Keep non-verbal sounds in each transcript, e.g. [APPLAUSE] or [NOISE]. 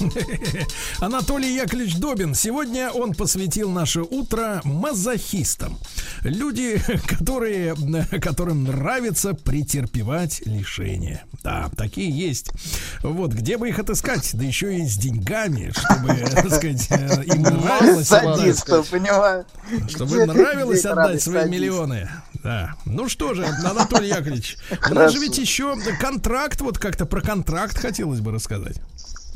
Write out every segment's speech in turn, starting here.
[LAUGHS] Анатолий Яковлевич Добин. Сегодня он посвятил наше утро мазохистам. Люди, [LAUGHS] которые, [LAUGHS] которым нравится претерпевать лишения. Да, такие есть. Вот, где бы их отыскать? Да еще и с деньгами, чтобы, так сказать, э, им нравилось Садистов, понимаю. Чтобы нравилось отдать свои миллионы. Да. Ну что же, Анатолий Яковлевич, у нас же ведь еще контракт, вот как-то про контракт хотелось бы рассказать.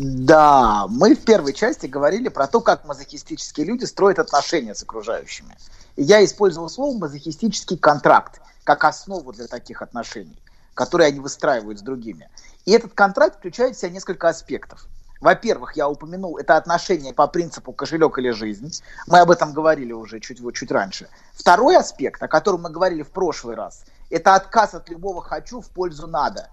Да, мы в первой части говорили про то, как мазохистические люди строят отношения с окружающими. Я использовал слово мазохистический контракт как основу для таких отношений, которые они выстраивают с другими. И этот контракт включает в себя несколько аспектов. Во-первых, я упомянул, это отношения по принципу кошелек или жизнь. Мы об этом говорили уже чуть, вот чуть раньше. Второй аспект, о котором мы говорили в прошлый раз, это отказ от любого «хочу» в пользу «надо»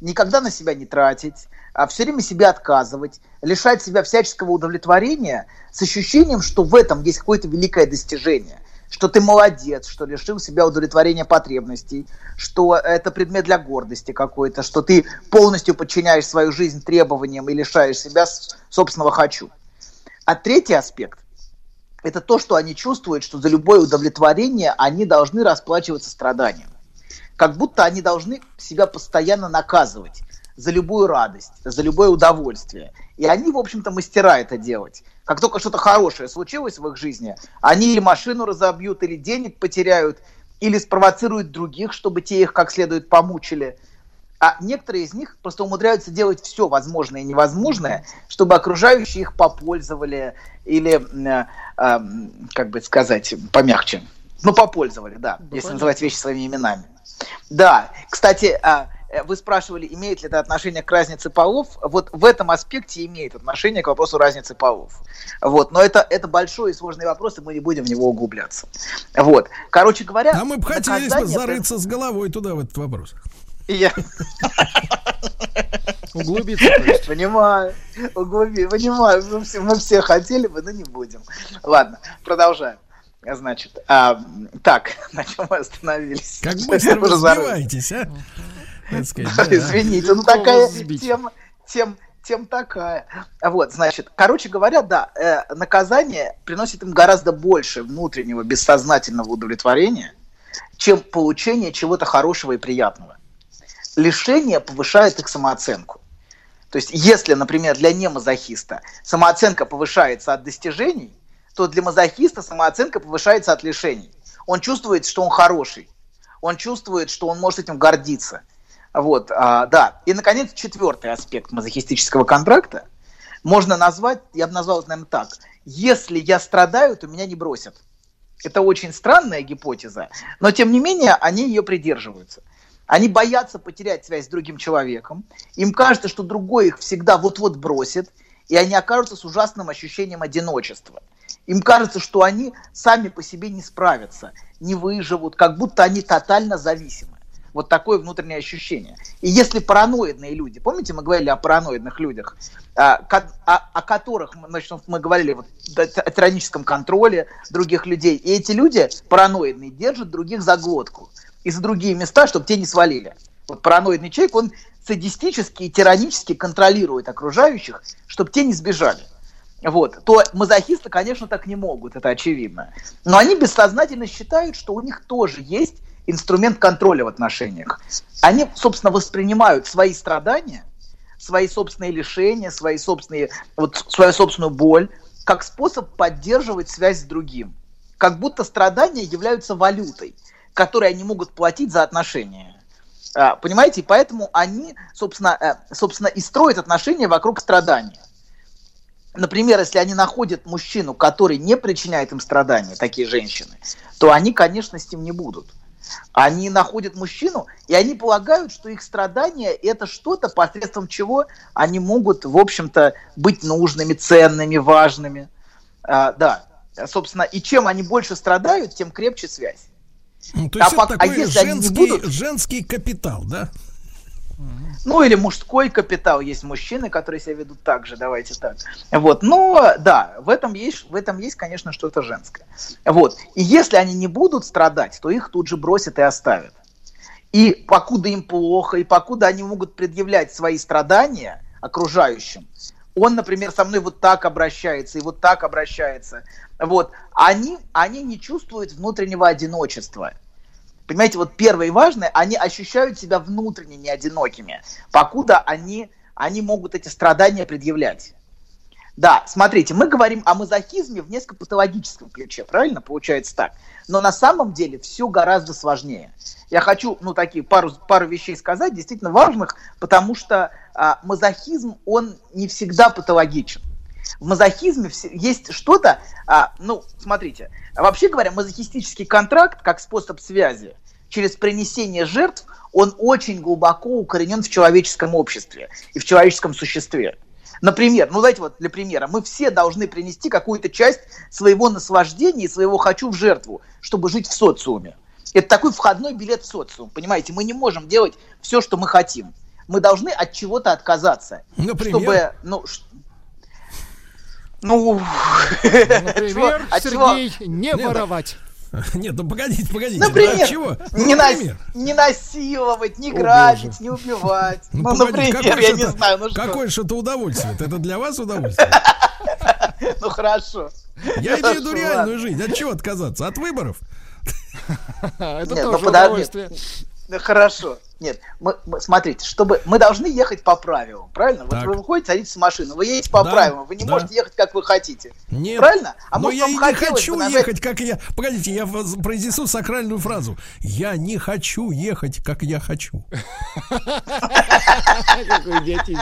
никогда на себя не тратить, а все время себя отказывать, лишать себя всяческого удовлетворения с ощущением, что в этом есть какое-то великое достижение, что ты молодец, что лишил себя удовлетворения потребностей, что это предмет для гордости какой-то, что ты полностью подчиняешь свою жизнь требованиям и лишаешь себя собственного «хочу». А третий аспект – это то, что они чувствуют, что за любое удовлетворение они должны расплачиваться страданием как будто они должны себя постоянно наказывать за любую радость, за любое удовольствие. И они, в общем-то, мастера это делать. Как только что-то хорошее случилось в их жизни, они или машину разобьют, или денег потеряют, или спровоцируют других, чтобы те их как следует помучили. А некоторые из них просто умудряются делать все возможное и невозможное, чтобы окружающие их попользовали или, э, э, как бы сказать, помягче, ну, попользовали, да, если называть вещи своими именами. Да, кстати, а, э, вы спрашивали, имеет ли это отношение к разнице полов. Вот в этом аспекте имеет отношение к вопросу разницы полов. Вот, но это, это большой и сложный вопрос, и мы не будем в него углубляться. Вот, короче говоря... А мы бы хотели зарыться с головой туда, в этот вопрос. Я [LAUGHS] Углубиться, понимаю, углуби, понимаю, мы все, мы все хотели бы, но не будем. Ладно, продолжаем. Значит, а, так, [LAUGHS] на чем мы остановились? Как быстро вы разбиваетесь, а? Так сказать, да. Извините, ну такая тема, тем, тем такая. Вот, значит, короче говоря, да, э, наказание приносит им гораздо больше внутреннего бессознательного удовлетворения, чем получение чего-то хорошего и приятного. Лишение повышает их самооценку. То есть, если, например, для немазохиста самооценка повышается от достижений, то для мазохиста самооценка повышается от лишений. Он чувствует, что он хороший. Он чувствует, что он может этим гордиться. Вот, а, да. И, наконец, четвертый аспект мазохистического контракта можно назвать, я бы назвал это, наверное, так. Если я страдаю, то меня не бросят. Это очень странная гипотеза, но, тем не менее, они ее придерживаются. Они боятся потерять связь с другим человеком. Им кажется, что другой их всегда вот-вот бросит, и они окажутся с ужасным ощущением одиночества. Им кажется, что они сами по себе не справятся, не выживут, как будто они тотально зависимы. Вот такое внутреннее ощущение. И если параноидные люди, помните, мы говорили о параноидных людях, а, о, о которых значит, мы говорили вот, о тираническом контроле других людей, и эти люди параноидные держат других за глотку и за другие места, чтобы те не свалили. Вот параноидный человек, он садистически и тиранически контролирует окружающих, чтобы те не сбежали. Вот. То мазохисты, конечно, так не могут, это очевидно. Но они бессознательно считают, что у них тоже есть инструмент контроля в отношениях. Они, собственно, воспринимают свои страдания, свои собственные лишения, свои собственные, вот, свою собственную боль, как способ поддерживать связь с другим. Как будто страдания являются валютой, которой они могут платить за отношения. А, Понимаете, поэтому они, собственно, э, собственно, и строят отношения вокруг страдания. Например, если они находят мужчину, который не причиняет им страдания, такие женщины, то они, конечно, с ним не будут. Они находят мужчину, и они полагают, что их страдания – это что-то, посредством чего они могут, в общем-то, быть нужными, ценными, важными. А, да. собственно, и чем они больше страдают, тем крепче связь. Ну, то есть А это а такой если они не женский, будут? женский капитал, да? Ну, или мужской капитал. Есть мужчины, которые себя ведут так же, давайте так. Вот. Но, да, в этом есть, в этом есть, конечно, что-то женское. Вот. И если они не будут страдать, то их тут же бросят и оставят. И покуда им плохо, и покуда они могут предъявлять свои страдания окружающим, он, например, со мной вот так обращается и вот так обращается, вот, они, они не чувствуют внутреннего одиночества. Понимаете, вот первое и важное, они ощущают себя внутренне не одинокими, покуда они, они могут эти страдания предъявлять. Да, смотрите, мы говорим о мазохизме в несколько патологическом ключе, правильно? Получается так. Но на самом деле все гораздо сложнее. Я хочу, ну, такие пару, пару вещей сказать, действительно важных, потому что а, мазохизм, он не всегда патологичен. В мазохизме есть что-то, а, ну, смотрите, вообще говоря, мазохистический контракт как способ связи через принесение жертв, он очень глубоко укоренен в человеческом обществе и в человеческом существе. Например, ну давайте вот для примера, мы все должны принести какую-то часть своего наслаждения и своего хочу в жертву, чтобы жить в социуме. Это такой входной билет в социум, понимаете? Мы не можем делать все, что мы хотим. Мы должны от чего-то отказаться, Например? чтобы, ну, ну, Например, чего- Сергей, не Нет, воровать. [LAUGHS] Нет, ну погодите, погодите. Например, да, чего? не, нас- Например. не насиловать, не О, грабить, боже. не убивать. Ну, погодите, например, какое я не знаю, ну что. Какое же это удовольствие? Это для вас удовольствие? [LAUGHS] Ну хорошо. Я имею в виду реальную жизнь. От чего отказаться? От выборов? [LAUGHS] Это ну тоже удовольствие. Ну, хорошо. Нет, мы, мы- смотрите, чтобы мы должны ехать по правилам, правильно? Так. Вот вы выходите, садитесь в машину, вы едете по Да, правилам, вы не да. можете ехать, как вы хотите. Нет. Правильно? А Но может, я и не хочу бы нажать- ехать, как я. Погодите, я произнесу сакральную фразу. Я не хочу ехать, как я хочу. Какой идиотизм.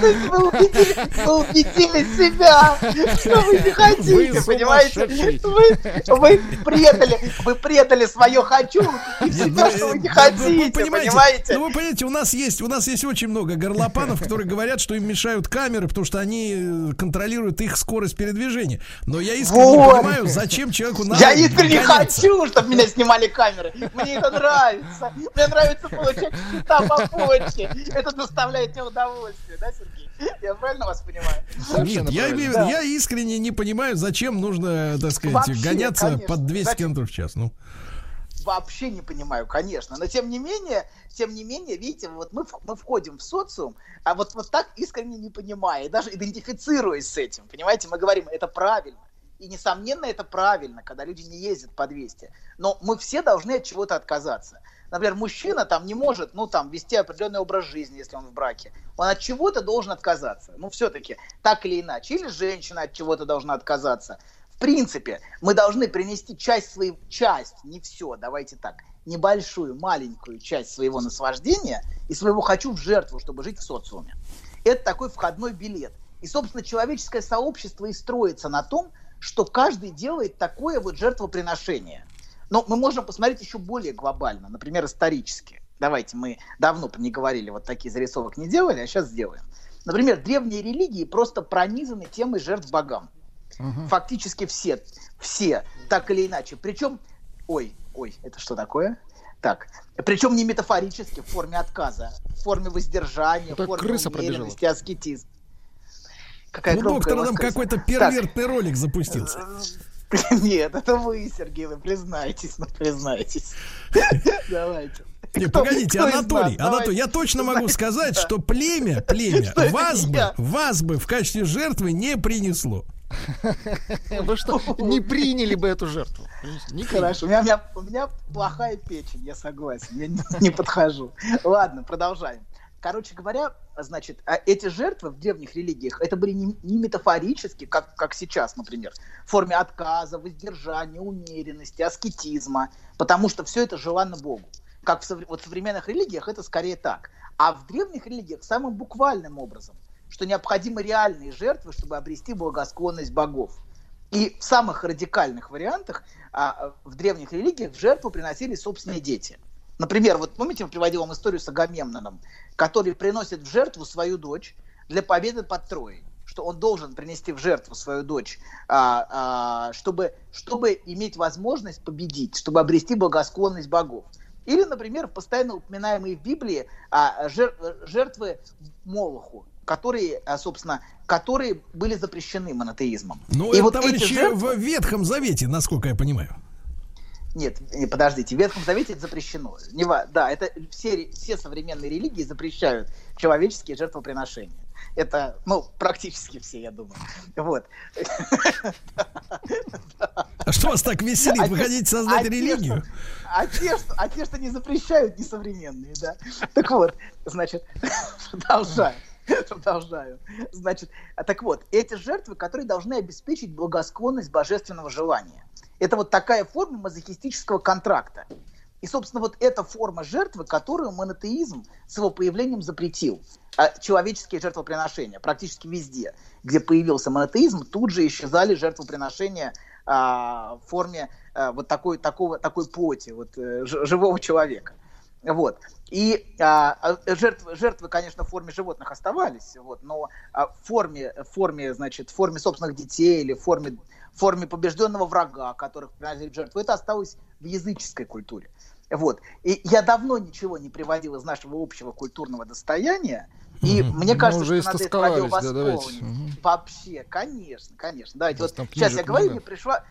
Вы убедили, себя, что вы не хотите, Вы понимаете? Вы, вы предали, вы предали свое хочу и себя, ну, что вы не хотите, понимаете, понимаете? Ну, вы понимаете, у нас есть, у нас есть очень много горлопанов, которые говорят, что им мешают камеры, потому что они э, контролируют их скорость передвижения. Но я искренне не Вот. понимаю, зачем человеку надо Я искренне гоняться. хочу, чтобы меня снимали камеры. Мне это нравится. Мне нравится получать счета по почте. Это доставляет мне удовольствие, да, Сергей? Я правильно вас понимаю? Нет, я, имею, виду, я искренне не понимаю, зачем нужно, так сказать, Вообще, гоняться конечно. под 200 Зачем? км в час. Ну, Вообще не понимаю, конечно. Но тем не менее, тем не менее, видите, вот мы, мы входим в социум, а вот, вот так искренне не понимая, и даже идентифицируясь с этим, понимаете, мы говорим, это правильно. И, несомненно, это правильно, когда люди не ездят по 200. Но мы все должны от чего-то отказаться. Например, мужчина там не может, ну, там, вести определенный образ жизни, если он в браке. Он от чего-то должен отказаться. Ну, все-таки, так или иначе. Или женщина от чего-то должна отказаться. В принципе, мы должны принести часть своей, часть, не все, давайте так, небольшую, маленькую часть своего наслаждения и своего хочу в жертву, чтобы жить в социуме. Это такой входной билет. И, собственно, человеческое сообщество и строится на том, что каждый делает такое вот жертвоприношение. Но мы можем посмотреть еще более глобально, например, исторически. Давайте, мы давно не говорили, вот такие зарисовок не делали, а сейчас сделаем. Например, древние религии просто пронизаны темой жертв богам. Фактически все, все, так или иначе. Причем, ой, ой, это что такое? Так, причем не метафорически, в форме отказа, в форме воздержания, Это в форме крыса пробежала. умеренности, аскетизма. Какая у громкая доктора у вас там крыса. какой-то Так, первертный ролик запустился. [LAUGHS] Нет, это вы, Сергей, вы признаетесь, ну признайтесь. [LAUGHS] Давайте. Не, Кто- погодите, кто Анатолий, нас? Анатолий, я точно могу сказать, что племя, [LAUGHS] племя вас бы, вас бы в качестве жертвы не принесло. Вы что, не приняли бы эту жертву? Не. Хорошо, у меня, у, меня, у меня плохая печень, я согласен, я не, не подхожу. Ладно, продолжаем. Короче говоря, значит, а эти жертвы в древних религиях, это были не, не метафорически, как, как сейчас, например, в форме отказа, воздержания, умеренности, аскетизма, потому что все это желанно Богу. Как в, вот в современных религиях это скорее так. А в древних религиях самым буквальным образом, что необходимы реальные жертвы, чтобы обрести благосклонность богов. И в самых радикальных вариантах а, в древних религиях в жертву приносили собственные дети. Например, вот помните, я приводил вам историю с Агамемноном, который приносит в жертву свою дочь для победы под Троей, что он должен принести в жертву свою дочь, а, а, чтобы, чтобы иметь возможность победить, чтобы обрести благосклонность богов. Или, например, постоянно упоминаемые в Библии а, жер, жертвы Молоху, которые, а, собственно, которые были запрещены монотеизмом. Ну, И это, вот товарищи, эти жертвы- в Ветхом Завете, насколько я понимаю. Нет, не, подождите, в Ветхом Завете это запрещено. Не, да, это все, все современные религии запрещают человеческие жертвоприношения. Это, ну, практически все, я думаю. Вот. А что вас так веселит? Вы те- хотите создать религию? А те, что, а те, что не запрещают, несовременные, да. Так вот, значит, [LAUGHS] продолжаю. [LAUGHS] Продолжаю. Значит, а так вот, эти жертвы, которые должны обеспечить благосклонность божественного желания. Это вот такая форма мазохистического контракта. И, собственно, вот эта форма жертвы, которую монотеизм с его появлением запретил. А человеческие жертвоприношения практически везде, где появился монотеизм, тут же исчезали жертвоприношения а, в форме а, вот такой, такого, такой плоти, вот, э, живого человека. Вот. И а, а, жертвы, жертвы, конечно, в форме животных оставались, вот, но а, в форме, в форме, значит, в форме собственных детей или в форме, в форме побежденного врага, которых приносили в жертву, это осталось в языческой культуре. Вот. И я давно ничего не приводил из нашего общего культурного достояния, и Мгм. мне Мы кажется, уже что надо это да, давайте. Мгм. Вообще, конечно, конечно. Давайте, вот сейчас я говорю, мне пришла...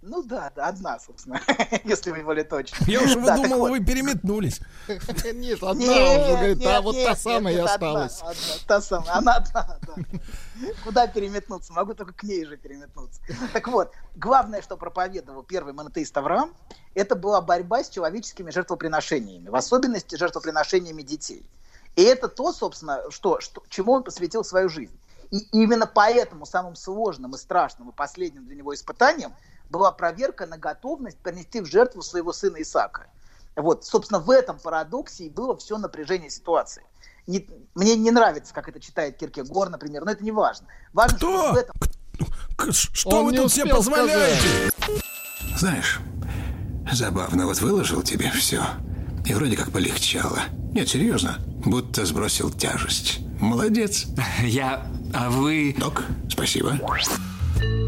Ну да, да, одна, собственно, [LAUGHS] если вы более точно. Я уже [LAUGHS] Да, думал, вот. вы переметнулись. [LAUGHS] Нет, одна Нет, уже говорит, а вот та самая и осталась. Та самая, она одна, да. Куда переметнуться? Могу только к ней же переметнуться. Так вот, главное, что проповедовал первый монотеист Авраам, это была борьба с человеческими жертвоприношениями, в особенности жертвоприношениями детей. И это то, собственно, что, что, чему он посвятил свою жизнь. И именно поэтому самым сложным и страшным и последним для него испытанием была проверка на готовность принести в жертву своего сына Исаака. Вот, собственно, в этом парадоксе и было все напряжение ситуации. Не- мне не нравится, как это читает Киркегор, например, но это не важно. Важно, Кто? что в этом... Что Он вы тут себе позволяете? Знаешь, забавно, вот выложил тебе все. И вроде как полегчало. Нет, серьезно, будто сбросил тяжесть. Молодец. [LAUGHS] Я... А вы... Док, спасибо.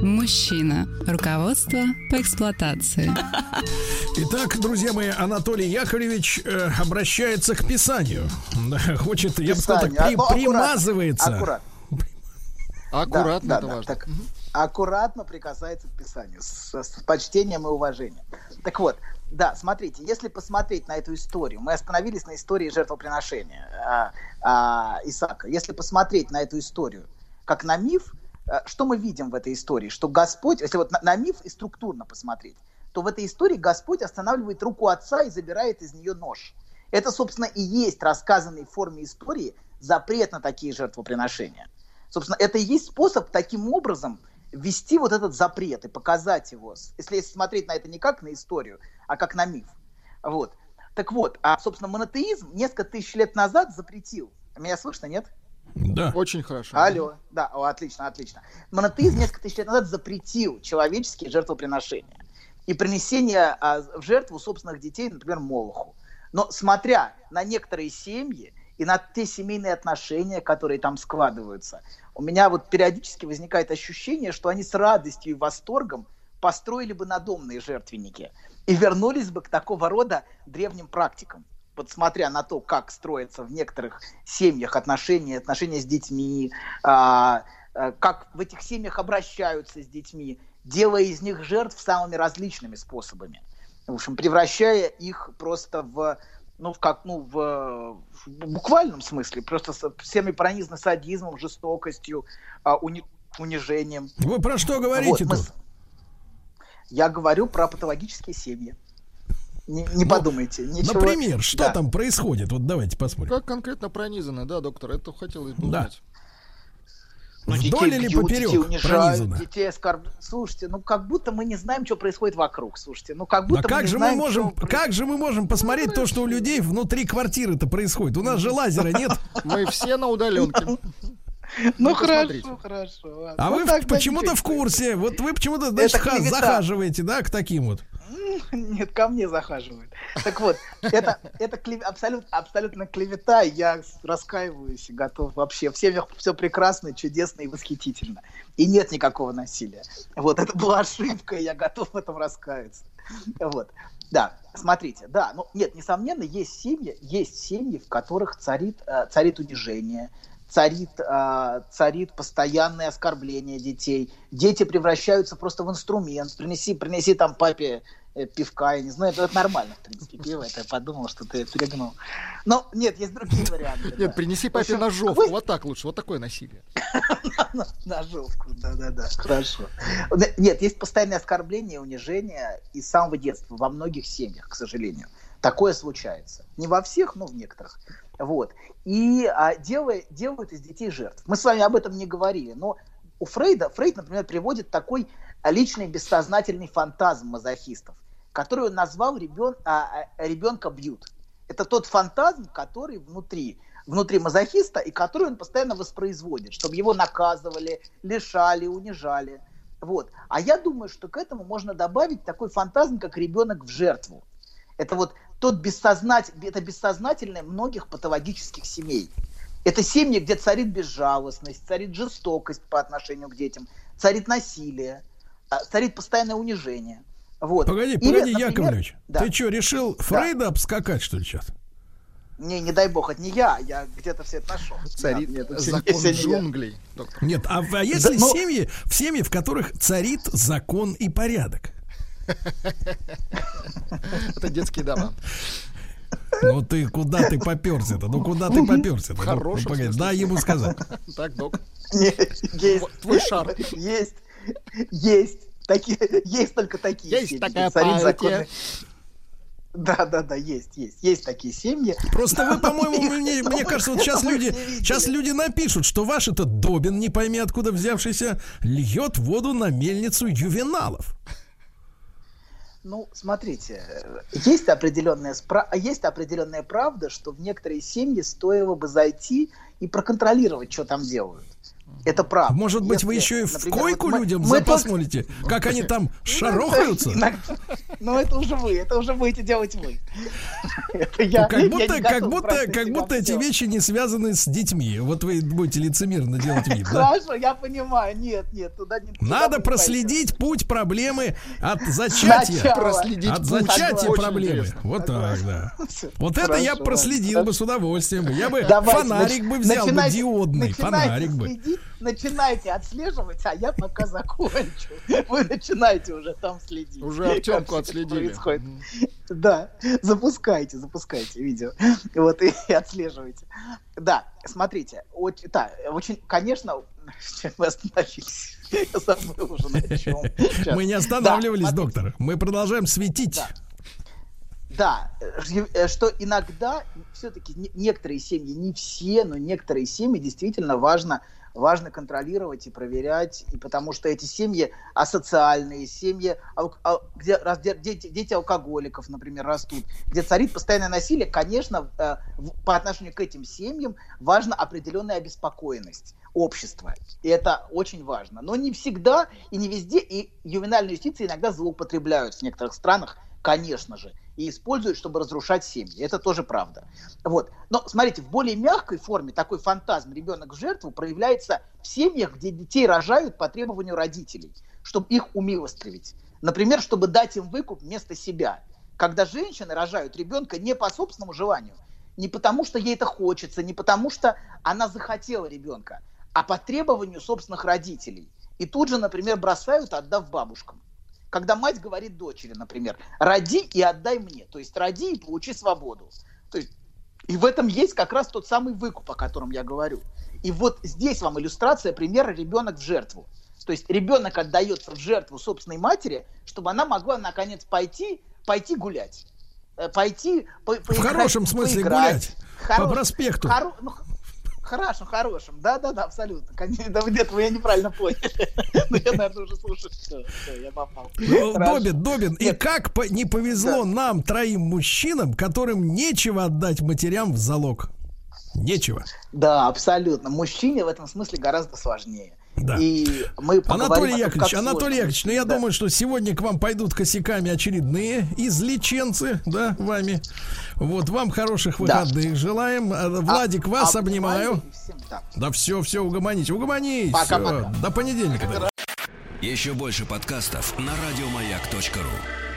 Мужчина. Руководство по эксплуатации. Итак, друзья мои, Анатолий Яковлевич э, обращается к писанию. [LAUGHS] Хочет, я бы сказал так, Писание. при- ну, аккуратно, примазывается. Аккуратно. Аккуратно, Да, это да, важно. так, аккуратно прикасается к писанию, с, с почтением и уважением. Так вот, да, смотрите, если посмотреть на эту историю, мы остановились на истории жертвоприношения а, а, Исаака. Если посмотреть на эту историю как на миф, что мы видим в этой истории? Что Господь, если вот на, на миф и структурно посмотреть, то в этой истории Господь останавливает руку отца и забирает из нее нож. Это, собственно, и есть рассказанный в форме истории запрет на такие жертвоприношения. Собственно, это и есть способ таким образом ввести вот этот запрет и показать его, если смотреть на это не как на историю, а как на миф. Вот. Так вот, а, собственно, монотеизм несколько тысяч лет назад запретил. Меня слышно, нет? Да. Очень хорошо. Алло. Да, о, отлично, отлично. Монотеизм несколько тысяч лет назад запретил человеческие жертвоприношения и принесение а, в жертву собственных детей, например, Молоху. Но смотря на некоторые семьи и на те семейные отношения, которые там складываются, у меня вот периодически возникает ощущение, что они с радостью и восторгом построили бы надомные жертвенники и вернулись бы к такого рода древним практикам. Вот смотря на то, как строятся в некоторых семьях отношения, отношения с детьми, а, а, как в этих семьях обращаются с детьми, делая из них жертв самыми различными способами. В общем, превращая их просто в ну, в как, ну, в, в буквальном смысле, просто со- всеми пронизаны садизмом, жестокостью, а, уни- унижением. Вы про что говорите Вот, мы Я говорю про патологические семьи. Не, не подумайте. Ничего... Например, что Да. там происходит? Вот давайте посмотрим. Как конкретно пронизано, да, доктор? Это хотелось бы Да. узнать. Ну, Вдоль или бьют, поперек детей унижают, пронизано? детей оскорбляют. Слушайте, ну как будто мы не знаем, что происходит вокруг. Слушайте, ну как Да будто как не же мы знаем, можем, что как же мы можем посмотреть то, что у людей внутри квартиры-то происходит? У нас же лазера нет. [LAUGHS] Мы все на удаленке. Ну посмотрите. хорошо, хорошо. ладно. А Ну, вы почему-то в курсе. Вот вы почему-то, значит, захаживаете, да, к таким вот. [LAUGHS] Нет, ко мне захаживают. Так вот, это, это клев... абсолютно, абсолютно клевета. Я раскаиваюсь готов вообще. В семьях все прекрасно, чудесно и восхитительно. И нет никакого насилия. Вот, это была ошибка, и я готов в этом раскаяться. Вот. Да, смотрите, да, ну нет, несомненно, есть семьи, есть семьи, в которых царит, э, царит унижение, царит, э, царит постоянное оскорбление детей. Дети превращаются просто в инструмент. Принеси, принеси там папе пивка, я не знаю, это, это нормально, в принципе, пиво, это я подумал, что ты перегнул. Но нет, есть другие варианты. Нет, принеси папе ножовку, вот так лучше, вот такое насилие. [LAUGHS] Ножовку, да-да-да, хорошо. Нет, есть постоянное оскорбление, унижение из самого детства во многих семьях, к сожалению. Такое случается. Не во всех, но в некоторых. Вот. И а, делая, делают из детей жертв. Мы с вами об этом не говорили, но у Фрейда, Фрейд, например, приводит такой личный бессознательный фантазм мазохистов, который он назвал ребен, а, а, «ребенка бьют». Это тот фантазм, который внутри, внутри мазохиста, и который он постоянно воспроизводит, чтобы его наказывали, лишали, унижали. Вот. А я думаю, что к этому можно добавить такой фантазм, как ребенок в жертву. Это вот тот бессознательный, это бессознательное многих патологических семей. Это семьи, где царит безжалостность, царит жестокость по отношению к детям, царит насилие, а, царит постоянное унижение. Вот. Погоди, Или, погоди, например, Яковлевич, да. ты что, решил Фрейда да. обскакать, что ли, сейчас? Не, не дай бог, это не я, я где-то все это нашел. Царит да, нет, закон [LAUGHS] джунглей. Доктор. Нет, а, а если да, но... семьи, в семьи, в которых царит закон и порядок? [LAUGHS] Это детские дома. Ну ты куда ты поперся-то? Ну куда ты поперся-то? Ну, Хорошо. Ну, дай ему сказать. [LAUGHS] Так, док. Есть. Твой шар. Есть. Есть. Такие, есть только такие. Есть такая партия. Да, да, да, есть, есть, есть такие семьи. Просто вы, по-моему, мне, [LAUGHS] мне кажется, вот сейчас люди, сейчас люди напишут, что ваш этот Добин, не пойми откуда взявшийся, льет воду на мельницу ювеналов. Ну, смотрите, есть определенная, спра... есть определенная правда, что в некоторые семьи стоило бы зайти и проконтролировать, что там делают. Это правда. Может быть, Если, вы еще и в например, койку вот людям мы, посмотрите, только... как они там ну, шарохаются? Ну, это уже вы, это уже будете делать вы. Ну, как будто, как будто, как будто эти вещи не связаны с детьми. Вот вы будете лицемерно делать вид, Хорошо, я понимаю. Нет, нет, туда не Надо проследить путь проблемы от зачатия. Проследить от зачатия проблемы. Вот так, да. Вот это я проследил бы с удовольствием. Я бы фонарик бы взял бы диодный, фонарик бы начинайте отслеживать, а я пока закончу. Вы начинаете уже там следить. Уже Артемку отследили. Происходит. Да, запускайте, запускайте видео. Вот и, и [LAUGHS] отслеживайте. Да, смотрите, очень, да, очень, конечно, мы остановились. Я забыл уже на чем. Мы не останавливались, да, доктор. Мы продолжаем светить. Да. Да, э, что иногда все-таки некоторые семьи, не все, но некоторые семьи действительно важно важно контролировать и проверять, и потому что эти семьи асоциальные, семьи, где, где дети, дети алкоголиков, например, растут, где царит постоянное насилие, конечно, э, по отношению к этим семьям важна определенная обеспокоенность общества. И это очень важно. Но не всегда и не везде, и ювенальная юстиция иногда злоупотребляют в некоторых странах, конечно же и используют, чтобы разрушать семьи. Это тоже правда. Вот. Но смотрите, в более мягкой форме такой фантазм ребенок в жертву проявляется в семьях, где детей рожают по требованию родителей, чтобы их умилостривить. Например, чтобы дать им выкуп вместо себя. Когда женщины рожают ребенка не по собственному желанию, не потому что ей это хочется, не потому что она захотела ребенка, а по требованию собственных родителей. И тут же, например, бросают, отдав бабушкам когда мать говорит дочери, например, роди и отдай мне, то есть роди и получи свободу. То есть, и в этом есть как раз тот самый выкуп, о котором я говорю. И вот здесь вам иллюстрация примера ребенок в жертву. То есть ребенок отдается в жертву собственной матери, чтобы она могла наконец пойти, пойти гулять. Э, пойти по, В хорошем смысле поиграть. гулять. Хорош, по проспекту. Хоро, ну, Хорошим, хорошим. Да-да-да, абсолютно. [LAUGHS] Да вы где-то вы неправильно поняли. [LAUGHS] Ну, я, наверное, уже слушаю. Все, все, я попал. Ну, Добин, Добин, и как не повезло нам, троим мужчинам, которым нечего отдать матерям в залог? Нечего. Да, абсолютно. Мужчине в этом смысле гораздо сложнее. Да. И мы Анатолий том, Яковлевич, Анатолий. Яковлевич, ну я Да. думаю, что сегодня к вам пойдут косяками очередные излеченцы, да, вами. Вот, вам хороших Да. выходных желаем. А, Владик, вас А- обнимаю. всем. Да все, все, угомонись, угомонись. Пока-пока. Всё, До понедельника. Еще больше подкастов на радиомаяк.ру.